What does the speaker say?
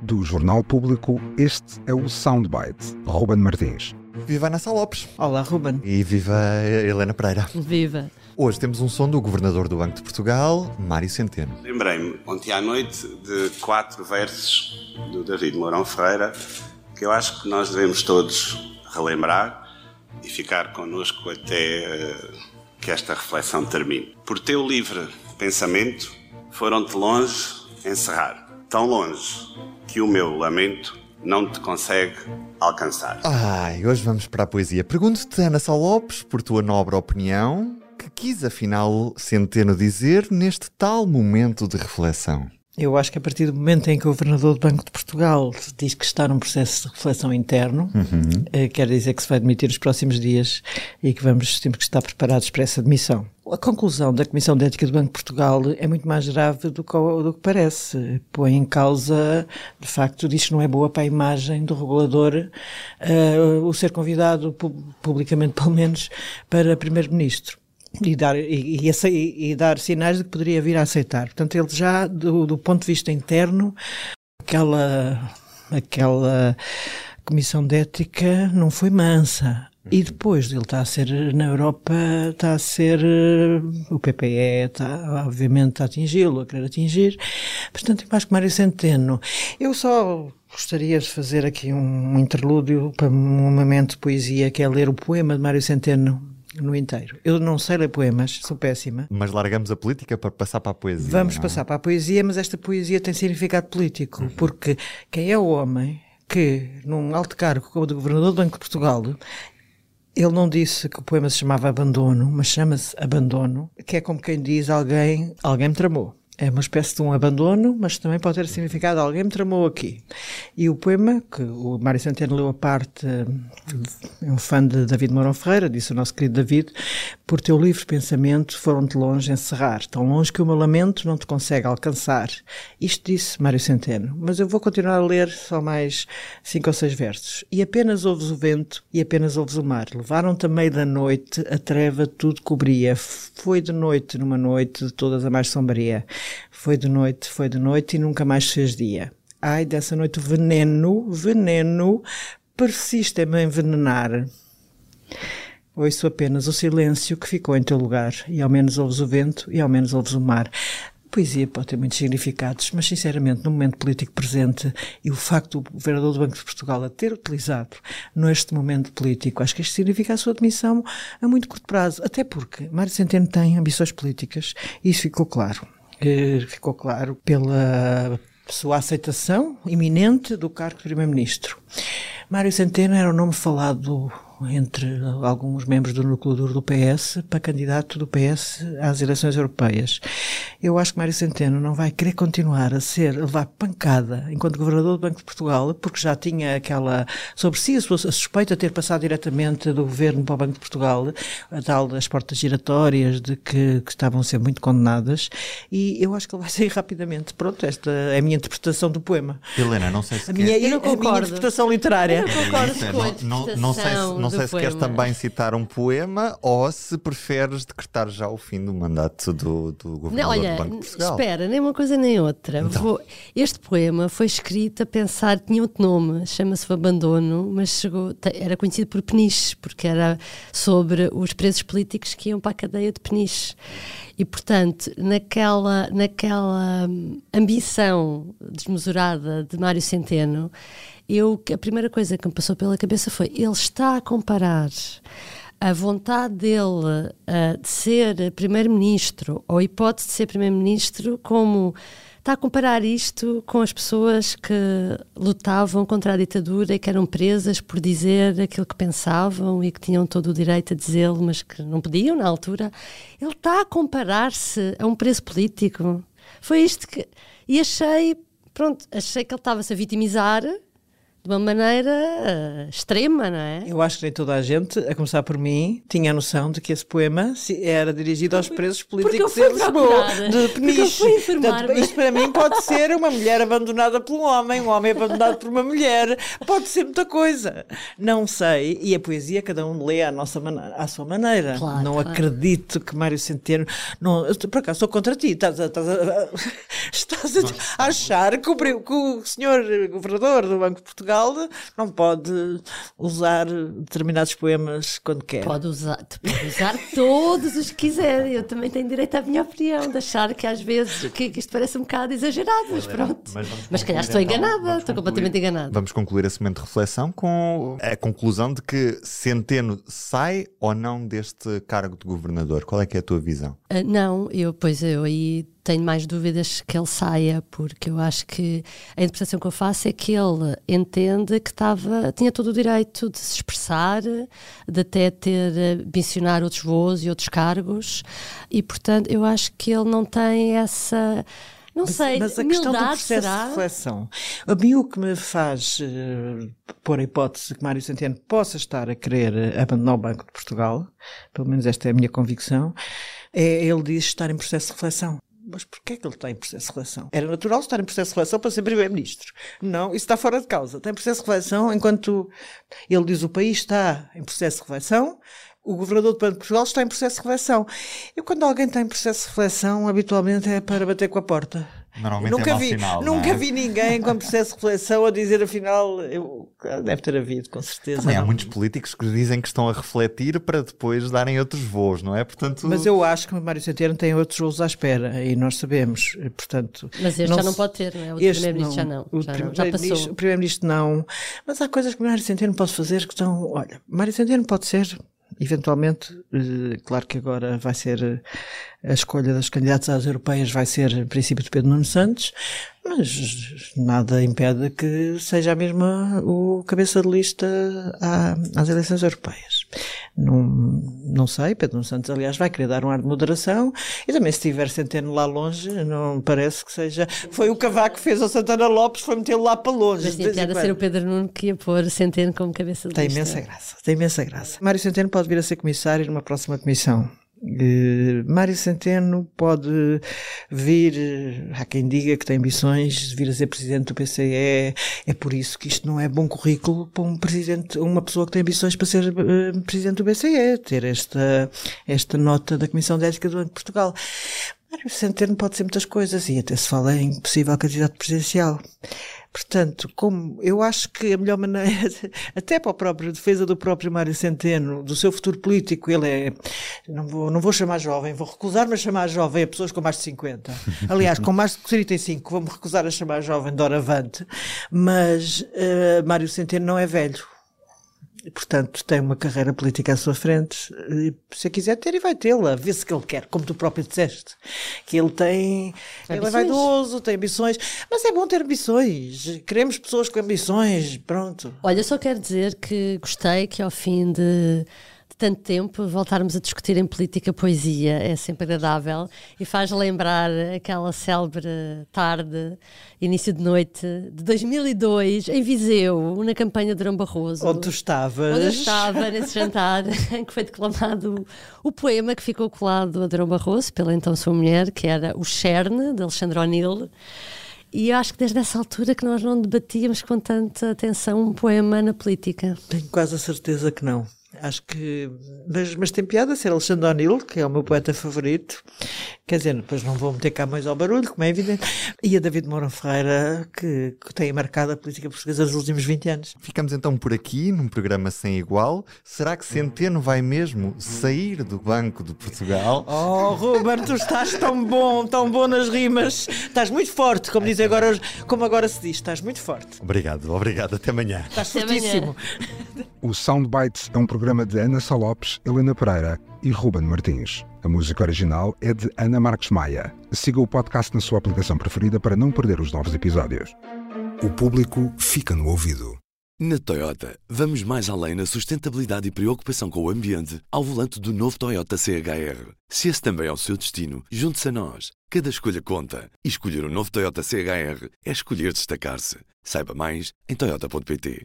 Do Jornal Público, este é o Soundbite. Ruben Martins. Viva Ana Lopes. Olá, Ruben. E viva Helena Pereira. Viva. Hoje temos um som do Governador do Banco de Portugal, Mário Centeno. Lembrei-me ontem à noite de quatro versos do David Mourão Ferreira que eu acho que nós devemos todos relembrar e ficar connosco até uh, que esta reflexão termine. Por teu livre pensamento, foram-te longe encerrar, tão longe que o meu lamento não te consegue alcançar. Ai, hoje vamos para a poesia. Pergunto-te, Ana Sá Lopes, por tua nobre opinião, que quis afinal Centeno dizer neste tal momento de reflexão? Eu acho que a partir do momento em que o Governador do Banco de Portugal diz que está num processo de reflexão interno, uhum. eh, quer dizer que se vai demitir nos próximos dias e que vamos temos que estar preparados para essa demissão. A conclusão da Comissão de Ética do Banco de Portugal é muito mais grave do que, do que parece. Põe em causa, de facto, diz que não é boa para a imagem do regulador uh, o ser convidado, publicamente pelo menos, para Primeiro-Ministro e dar, e, e, e, dar sinais de que poderia vir a aceitar. Portanto, ele já, do, do ponto de vista interno, aquela, aquela comissão de ética não foi mansa. E depois ele está a ser, na Europa, está a ser, o PPE está, obviamente, a atingi-lo, a querer atingir. Portanto, eu acho que Mário Centeno, eu só gostaria de fazer aqui um interlúdio para um momento de poesia, que é ler o poema de Mário Centeno, no inteiro. Eu não sei ler poemas, sou péssima. Mas largamos a política para passar para a poesia. Vamos é? passar para a poesia, mas esta poesia tem significado político, uhum. porque quem é o homem que, num alto cargo como o do Governador do Banco de Portugal, ele não disse que o poema se chamava Abandono, mas chama-se Abandono, que é como quem diz alguém, alguém me tramou. É uma espécie de um abandono, mas também pode ter significado alguém me tramou aqui. E o poema, que o Mário Centeno leu a parte, é um fã de David Mourão Ferreira, disse o nosso querido David, por teu livre pensamento foram-te longe encerrar, tão longe que o meu lamento não te consegue alcançar. Isto disse Mário Centeno, mas eu vou continuar a ler só mais cinco ou seis versos. E apenas ouves o vento e apenas ouves o mar. Levaram-te a meio da noite, a treva tudo cobria. Foi de noite numa noite de todas a mais sombria. Foi de noite, foi de noite e nunca mais fez dia. Ai, dessa noite veneno, veneno, persiste a me envenenar. Ouço apenas o silêncio que ficou em teu lugar, e ao menos ouves o vento, e ao menos ouves o mar. Poesia pode ter muitos significados, mas sinceramente, no momento político presente e o facto do governador do Banco de Portugal a ter utilizado neste momento político, acho que isto significa a sua admissão a muito curto prazo. Até porque Mário Centeno tem ambições políticas e isso ficou claro ficou claro pela sua aceitação iminente do cargo de Primeiro-Ministro. Mário Centeno era o nome falado entre alguns membros do núcleo duro do PS para candidato do PS às eleições europeias. Eu acho que Mário Centeno não vai querer continuar a ser, a levar pancada enquanto governador do Banco de Portugal, porque já tinha aquela, sobre si a, sua, a suspeita de ter passado diretamente do governo para o Banco de Portugal, a tal das portas giratórias de que, que estavam a ser muito condenadas, e eu acho que ele vai sair rapidamente. Pronto, esta é a minha interpretação do poema. Helena, não sei se a minha, eu não concordo. a minha interpretação literária. Eu não concordo é, com a interpretação não, não, não sei se, não sei se queres também citar um poema ou se preferes decretar já o fim do mandato do, do governador não, olha, Portugal. Espera, nem uma coisa nem outra. Então. Vou, este poema foi escrito a pensar, tinha outro nome, chama-se Abandono, mas chegou, era conhecido por Peniche, porque era sobre os presos políticos que iam para a cadeia de Peniche. E, portanto, naquela, naquela hum, ambição desmesurada de Mário Centeno, eu, a primeira coisa que me passou pela cabeça foi: ele está a comparar a vontade dele uh, de ser primeiro-ministro, ou a hipótese de ser primeiro-ministro, como está a comparar isto com as pessoas que lutavam contra a ditadura e que eram presas por dizer aquilo que pensavam e que tinham todo o direito a dizê-lo, mas que não podiam na altura. Ele está a comparar-se a um preso político. Foi isto que. E achei, pronto, achei que ele estava-se a vitimizar de uma maneira uh, extrema, não é? Eu acho que nem toda a gente, a começar por mim, tinha a noção de que esse poema era dirigido aos presos políticos de Lisboa, de Peniche. Portanto, isto para mim pode ser uma mulher abandonada por um homem, um homem abandonado por uma mulher, pode ser muita coisa. Não sei, e a poesia cada um lê à, nossa à sua maneira. Claro, não claro. acredito que Mário Centeno. Não, por acaso estou contra ti, estás a, estás a, estás a achar que o, que o senhor governador do Banco de Portugal não pode usar determinados poemas quando quer. Pode usar, pode usar todos os que quiser. Eu também tenho direito à minha opinião, de achar que às vezes que, que isto parece um bocado exagerado, mas pronto. Mas, mas calhar estou então, enganada, estou completamente enganada. Vamos concluir esse momento de reflexão com a conclusão de que Centeno sai ou não deste cargo de governador. Qual é que é a tua visão? Uh, não, eu, pois eu aí tenho mais dúvidas que ele saia, porque eu acho que a interpretação que eu faço é que ele entende que estava, tinha todo o direito de se expressar, de até ter mencionar outros voos e outros cargos, e portanto eu acho que ele não tem essa. Não mas, sei, mas a questão do processo será? de reflexão. A mim o que me faz uh, pôr a hipótese que Mário Centeno possa estar a querer abandonar o Banco de Portugal, pelo menos esta é a minha convicção, é ele diz estar em processo de reflexão. Mas porquê é que ele está em processo de reflexão? Era natural estar em processo de reflexão para ser Primeiro-Ministro. Não, isso está fora de causa. Está em processo de reflexão enquanto ele diz o país está em processo de reflexão, o governador do Banco de Portugal está em processo de reflexão. E quando alguém está em processo de reflexão, habitualmente é para bater com a porta. Normalmente nunca é mau vi, sinal, nunca é? vi ninguém com processo de reflexão a dizer afinal, eu, deve ter havido, com certeza. Também há não. muitos políticos que dizem que estão a refletir para depois darem outros voos, não é? Portanto, Mas eu acho que o Mário Centeno tem outros voos à espera e nós sabemos, e, portanto... Mas este já não pode ter, não é? O Primeiro-Ministro já não. O Já, não, já Primeiro-Ministro- passou. O Primeiro-Ministro não. Mas há coisas que o Mário Centeno pode fazer que estão. Olha, Mário Centeno pode ser, eventualmente, eh, claro que agora vai ser eh, a escolha das candidatas às europeias, vai ser em princípio de Pedro Nuno Santos, mas nada impede que seja a mesma o cabeça de lista às eleições europeias. Não, não sei, Pedro Santos, aliás, vai querer dar um ar de moderação e também se tiver Centeno lá longe, não parece que seja. Foi o Cavaco que fez ao Santana Lopes, foi metê-lo lá para longe. Mas tinha piada ser o. Pedro Nuno que ia pôr Centeno como cabeça de Tem lista. imensa graça, tem imensa graça. Mário Centeno pode vir a ser comissário numa próxima comissão. Eh, Mário Centeno pode vir, há quem diga que tem ambições de vir a ser presidente do PCE, é por isso que isto não é bom currículo para um presidente, uma pessoa que tem ambições para ser eh, presidente do BCE, ter esta, esta nota da Comissão de Ética do Banco de Portugal. Mário Centeno pode ser muitas coisas e até se fala em possível candidato presidencial. Portanto, como eu acho que a melhor maneira, até para a própria defesa do próprio Mário Centeno, do seu futuro político, ele é, não vou, não vou chamar jovem, vou recusar-me a chamar jovem a pessoas com mais de 50. Aliás, com mais de 35, vou-me recusar a chamar jovem de avante, mas eh, Mário Centeno não é velho. E, portanto, tem uma carreira política à sua frente. E, se quiser ter, e vai tê-la. Vê-se que ele quer, como tu próprio disseste. Que ele tem. Ele é Ambições. vaidoso, tem ambições. Mas é bom ter ambições. Queremos pessoas com ambições. Pronto. Olha, só quero dizer que gostei que ao fim de tanto tempo voltarmos a discutir em política poesia. É sempre agradável e faz lembrar aquela célebre tarde, início de noite de 2002, em Viseu, na campanha de Durão Barroso. Onde tu estavas. Onde eu estava nesse jantar em que foi declamado o, poema que ficou colado a Durão Barroso, pela então sua mulher, que era O Cherne, de Alexandre O'Neill. E eu acho que desde essa altura que nós não debatíamos com tanta atenção um poema na política. Tenho quase a certeza que não. Acho que. Mas, mas tem piada ser Alexandre O'Neill, que é o meu poeta favorito. Quer dizer, depois não vou meter cá mais ao barulho, como é evidente. E a David Moura Ferreira, que, que tem marcado a política portuguesa nos últimos 20 anos. ficamos então por aqui num programa sem igual. Será que Centeno vai mesmo sair do Banco de Portugal? Oh, Ruben, tu estás tão bom, tão bom nas rimas. Estás muito forte, como, diz agora, como agora se diz. Estás muito forte. Obrigado, obrigado. Até amanhã. Estás Até amanhã. fortíssimo. O Soundbites é um programa de Ana Salopes, Helena Pereira e Ruben Martins. A música original é de Ana Marques Maia. Siga o podcast na sua aplicação preferida para não perder os novos episódios. O público fica no ouvido. Na Toyota, vamos mais além na sustentabilidade e preocupação com o ambiente ao volante do novo Toyota CHR. Se esse também é o seu destino, junte-se a nós. Cada escolha conta. E escolher o um novo Toyota CHR é escolher destacar-se. Saiba mais em Toyota.pt.